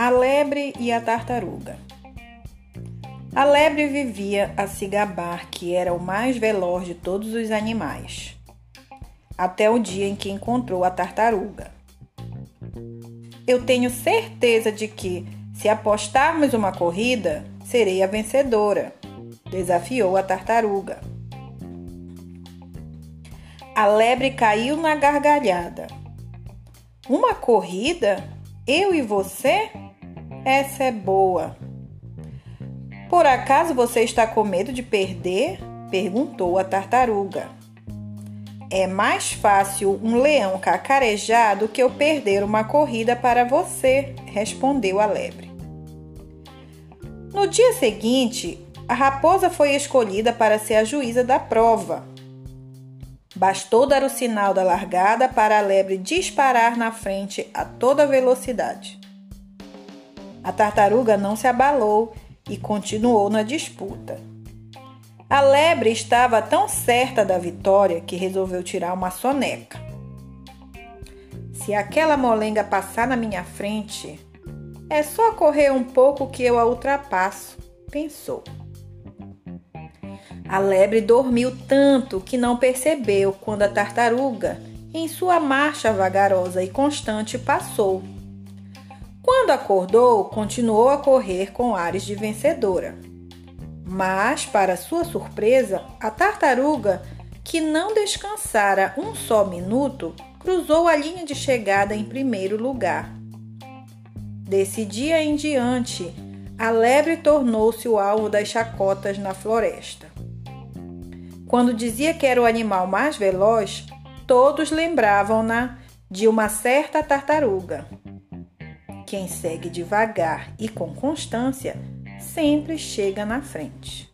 A lebre e a tartaruga. A lebre vivia a se gabar que era o mais veloz de todos os animais, até o dia em que encontrou a tartaruga. Eu tenho certeza de que, se apostarmos uma corrida, serei a vencedora, desafiou a tartaruga. A lebre caiu na gargalhada. Uma corrida? Eu e você? Essa é boa. Por acaso você está com medo de perder? perguntou a tartaruga. É mais fácil um leão cacarejar do que eu perder uma corrida para você, respondeu a lebre. No dia seguinte, a raposa foi escolhida para ser a juíza da prova. Bastou dar o sinal da largada para a lebre disparar na frente a toda velocidade. A tartaruga não se abalou e continuou na disputa. A lebre estava tão certa da vitória que resolveu tirar uma soneca. Se aquela molenga passar na minha frente, é só correr um pouco que eu a ultrapasso, pensou. A lebre dormiu tanto que não percebeu quando a tartaruga, em sua marcha vagarosa e constante, passou. Quando acordou, continuou a correr com ares de vencedora. Mas, para sua surpresa, a tartaruga, que não descansara um só minuto, cruzou a linha de chegada em primeiro lugar. Desse dia em diante, a lebre tornou-se o alvo das chacotas na floresta. Quando dizia que era o animal mais veloz, todos lembravam-na de uma certa tartaruga. Quem segue devagar e com constância sempre chega na frente.